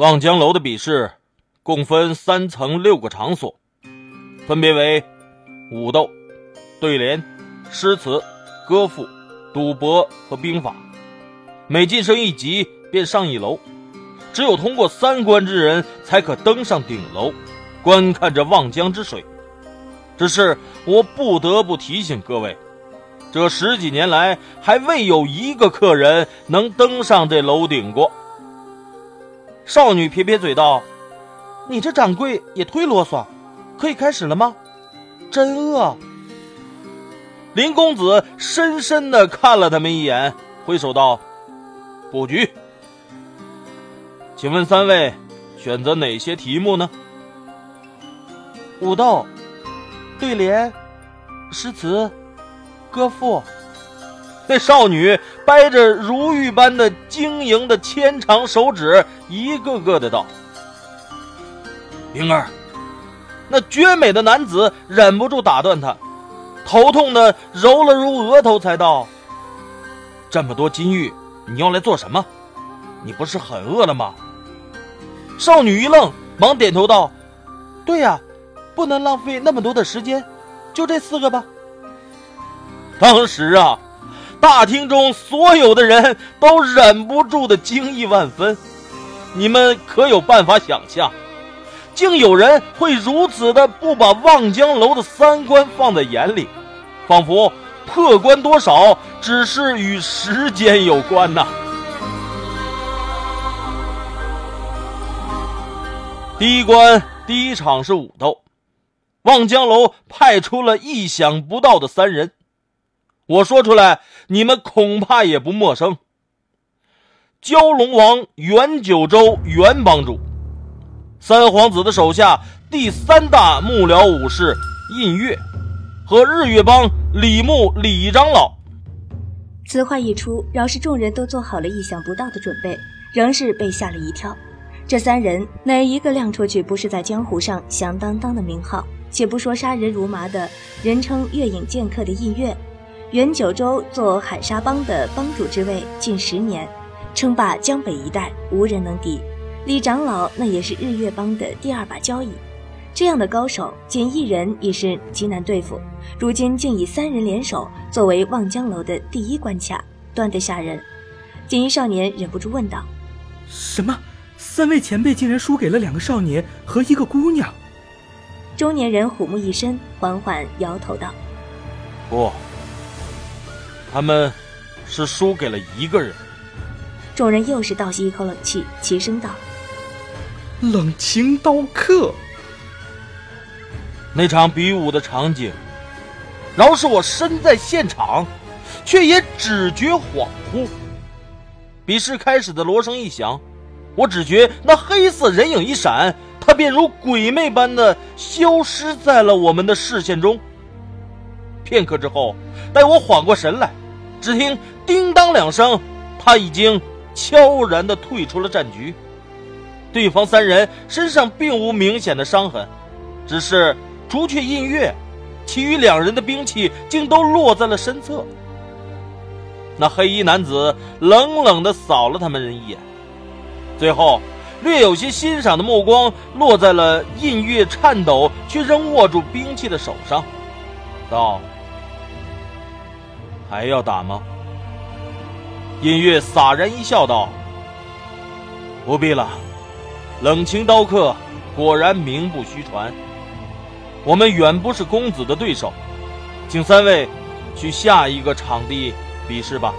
望江楼的比试共分三层六个场所，分别为武斗、对联、诗词、歌赋、赌博和兵法。每晋升一级便上一楼，只有通过三关之人才可登上顶楼，观看这望江之水。只是我不得不提醒各位，这十几年来还未有一个客人能登上这楼顶过。少女撇撇嘴道：“你这掌柜也忒啰嗦，可以开始了吗？真饿。”林公子深深的看了他们一眼，挥手道：“布局，请问三位选择哪些题目呢？”武斗、对联、诗词、歌赋。那少女掰着如玉般的晶莹的纤长手指，一个个的道：“灵儿。”那绝美的男子忍不住打断他，头痛的揉了揉额头，才道：“这么多金玉，你要来做什么？你不是很饿了吗？”少女一愣，忙点头道：“对呀，不能浪费那么多的时间，就这四个吧。”当时啊。大厅中所有的人都忍不住的惊异万分，你们可有办法想象，竟有人会如此的不把望江楼的三关放在眼里，仿佛破关多少只是与时间有关呐。第一关第一场是武斗，望江楼派出了意想不到的三人。我说出来，你们恐怕也不陌生。蛟龙王元九州元帮主，三皇子的手下第三大幕僚武士印月，和日月帮李牧李长老。此话一出，饶是众人都做好了意想不到的准备，仍是被吓了一跳。这三人哪一个亮出去不是在江湖上响当当的名号？且不说杀人如麻的人称月影剑客的印月。元九州做海沙帮的帮主之位近十年，称霸江北一带，无人能敌。李长老那也是日月帮的第二把交椅，这样的高手，仅一人已是极难对付。如今竟以三人联手作为望江楼的第一关卡，端得吓人。锦衣少年忍不住问道：“什么？三位前辈竟然输给了两个少年和一个姑娘？”中年人虎目一深，缓缓摇头道：“不。”他们，是输给了一个人。众人又是倒吸一口冷气，齐声道：“冷情刀客。”那场比武的场景，饶是我身在现场，却也只觉恍惚。比试开始的锣声一响，我只觉那黑色人影一闪，他便如鬼魅般的消失在了我们的视线中。片刻之后，待我缓过神来。只听叮当两声，他已经悄然的退出了战局。对方三人身上并无明显的伤痕，只是除却印月，其余两人的兵器竟都落在了身侧。那黑衣男子冷冷的扫了他们人一眼，最后略有些欣赏的目光落在了印月颤抖却仍握住兵器的手上，道。还要打吗？音乐洒然一笑，道：“不必了。冷情刀客果然名不虚传。我们远不是公子的对手，请三位去下一个场地比试吧。”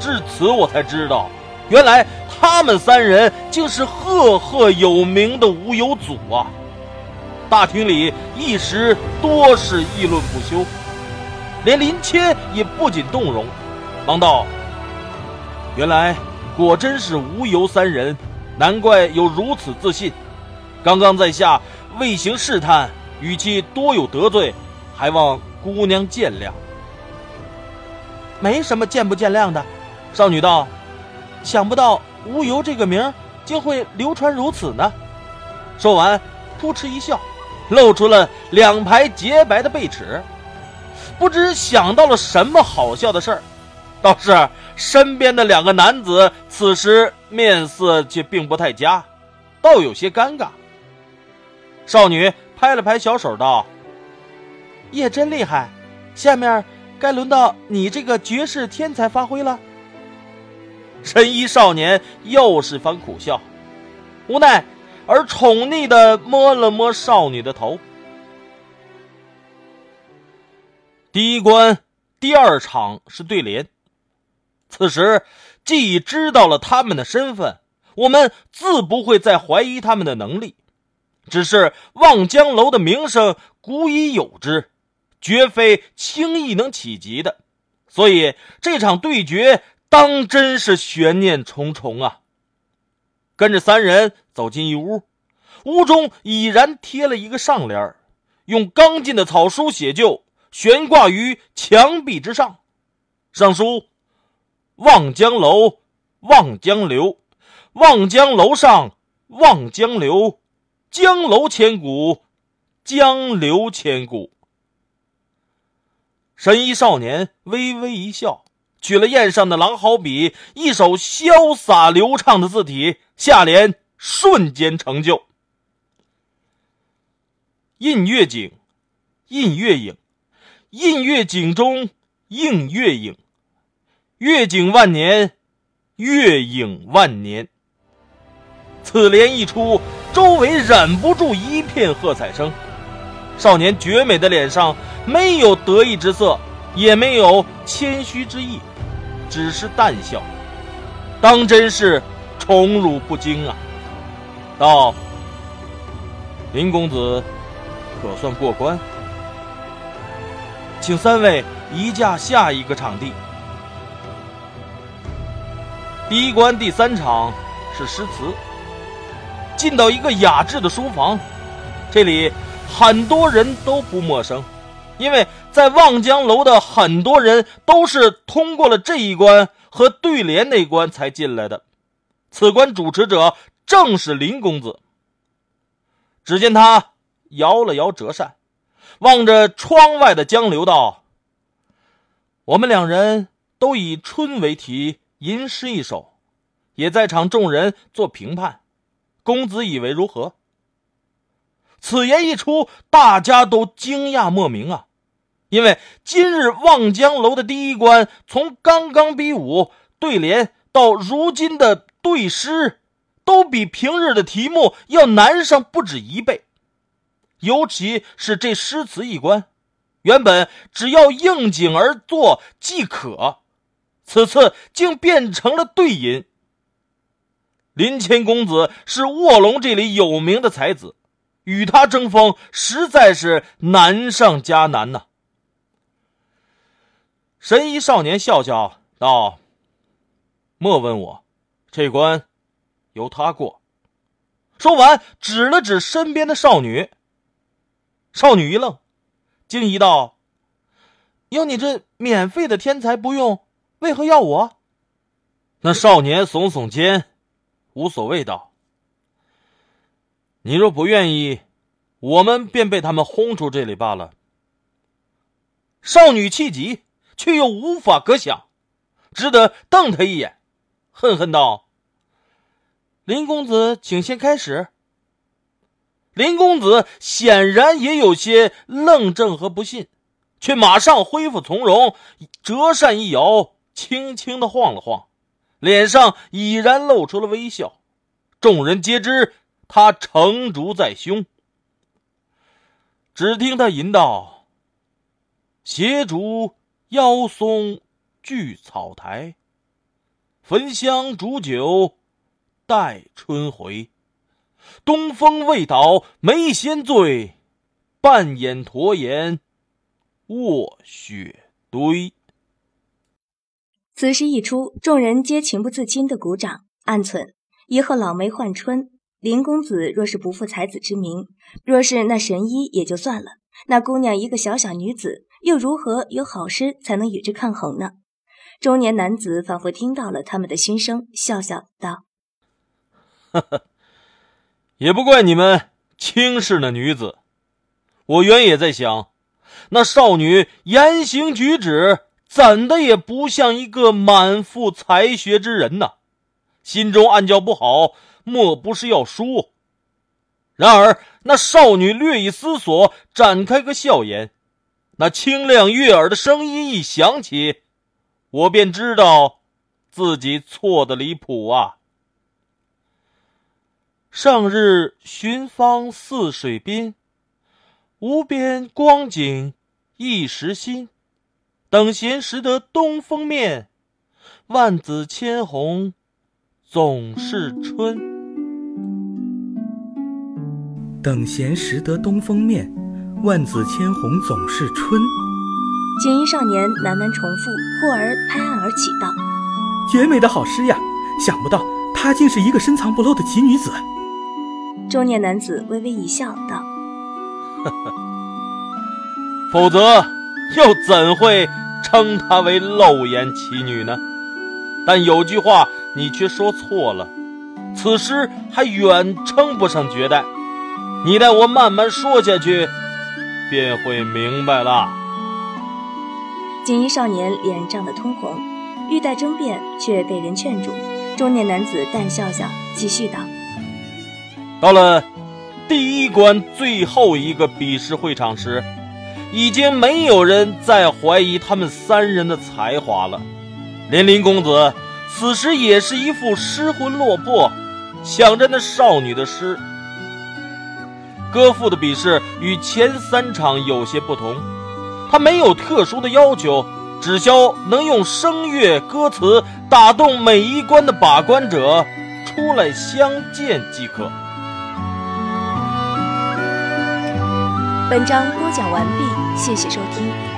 至此，我才知道，原来他们三人竟是赫赫有名的无有祖啊！大厅里一时多是议论不休。连林谦也不禁动容，忙道：“原来果真是无由三人，难怪有如此自信。刚刚在下未行试探，语气多有得罪，还望姑娘见谅。”没什么见不见谅的，少女道：“想不到无由这个名竟会流传如此呢。”说完，扑哧一笑，露出了两排洁白的贝齿。不知想到了什么好笑的事儿，倒是身边的两个男子此时面色却并不太佳，倒有些尴尬。少女拍了拍小手道：“也真厉害，下面该轮到你这个绝世天才发挥了。”神医少年又是番苦笑，无奈而宠溺的摸了摸少女的头。第一关第二场是对联，此时既已知道了他们的身份，我们自不会再怀疑他们的能力。只是望江楼的名声古已有之，绝非轻易能企及的，所以这场对决当真是悬念重重啊！跟着三人走进一屋，屋中已然贴了一个上联，用刚劲的草书写就，悬挂于墙壁之上，上书：“望江楼，望江流，望江楼上，望江流。”江楼千古，江流千古。神医少年微微一笑，取了砚上的狼毫笔，一手潇洒流畅的字体，下联瞬间成就：印月景，印月影，印月景中映月影，月景万年，月影万年。此联一出。周围忍不住一片喝彩声，少年绝美的脸上没有得意之色，也没有谦虚之意，只是淡笑，当真是宠辱不惊啊！道：“林公子，可算过关，请三位移驾下一个场地。第一关第三场是诗词。”进到一个雅致的书房，这里很多人都不陌生，因为在望江楼的很多人都是通过了这一关和对联那关才进来的。此关主持者正是林公子。只见他摇了摇折扇，望着窗外的江流道：“我们两人都以春为题吟诗一首，也在场众人做评判。”公子以为如何？此言一出，大家都惊讶莫名啊！因为今日望江楼的第一关，从刚刚比武对联到如今的对诗，都比平日的题目要难上不止一倍。尤其是这诗词一关，原本只要应景而作即可，此次竟变成了对吟。林谦公子是卧龙这里有名的才子，与他争锋实在是难上加难呐。神医少年笑笑道：“莫问我，这关由他过。”说完，指了指身边的少女。少女一愣，惊疑道：“有你这免费的天才不用，为何要我？”那少年耸耸肩。无所谓道：“你若不愿意，我们便被他们轰出这里罢了。”少女气急，却又无法可想，只得瞪他一眼，恨恨道：“林公子，请先开始。”林公子显然也有些愣怔和不信，却马上恢复从容，折扇一摇，轻轻的晃了晃。脸上已然露出了微笑，众人皆知他成竹在胸。只听他吟道：“斜竹腰松聚草台，焚香煮酒待春回。东风未倒没先醉，半掩驼颜卧雪堆。”此诗一出，众人皆情不自禁的鼓掌，暗忖：以后老梅换春，林公子若是不负才子之名，若是那神医也就算了，那姑娘一个小小女子，又如何有好诗才能与之抗衡呢？中年男子仿佛听到了他们的心声，笑笑道：“呵呵，也不怪你们轻视那女子。我原也在想，那少女言行举止。”怎的也不像一个满腹才学之人呐！心中暗叫不好，莫不是要输？然而那少女略一思索，展开个笑颜，那清亮悦耳的声音一响起，我便知道自己错的离谱啊！上日寻芳泗水滨，无边光景一时新。等闲识得东风面，万紫千红总是春。等闲识得东风面，万紫千红总是春。锦衣少年喃喃重复，忽而拍案而起道：“绝美的好诗呀！想不到她竟是一个深藏不露的奇女子。”中年男子微微一笑，道：“呵呵，否则又怎会？”称她为露颜奇女呢，但有句话你却说错了，此诗还远称不上绝代，你待我慢慢说下去，便会明白了。锦衣少年脸涨得通红，欲待争辩，却被人劝住。中年男子淡笑笑，继续道：“到了第一关最后一个比试会场时。”已经没有人再怀疑他们三人的才华了，连林公子此时也是一副失魂落魄，想着那少女的诗。歌赋的比试与前三场有些不同，他没有特殊的要求，只需能用声乐歌词打动每一关的把关者出来相见即可。文章播讲完毕，谢谢收听。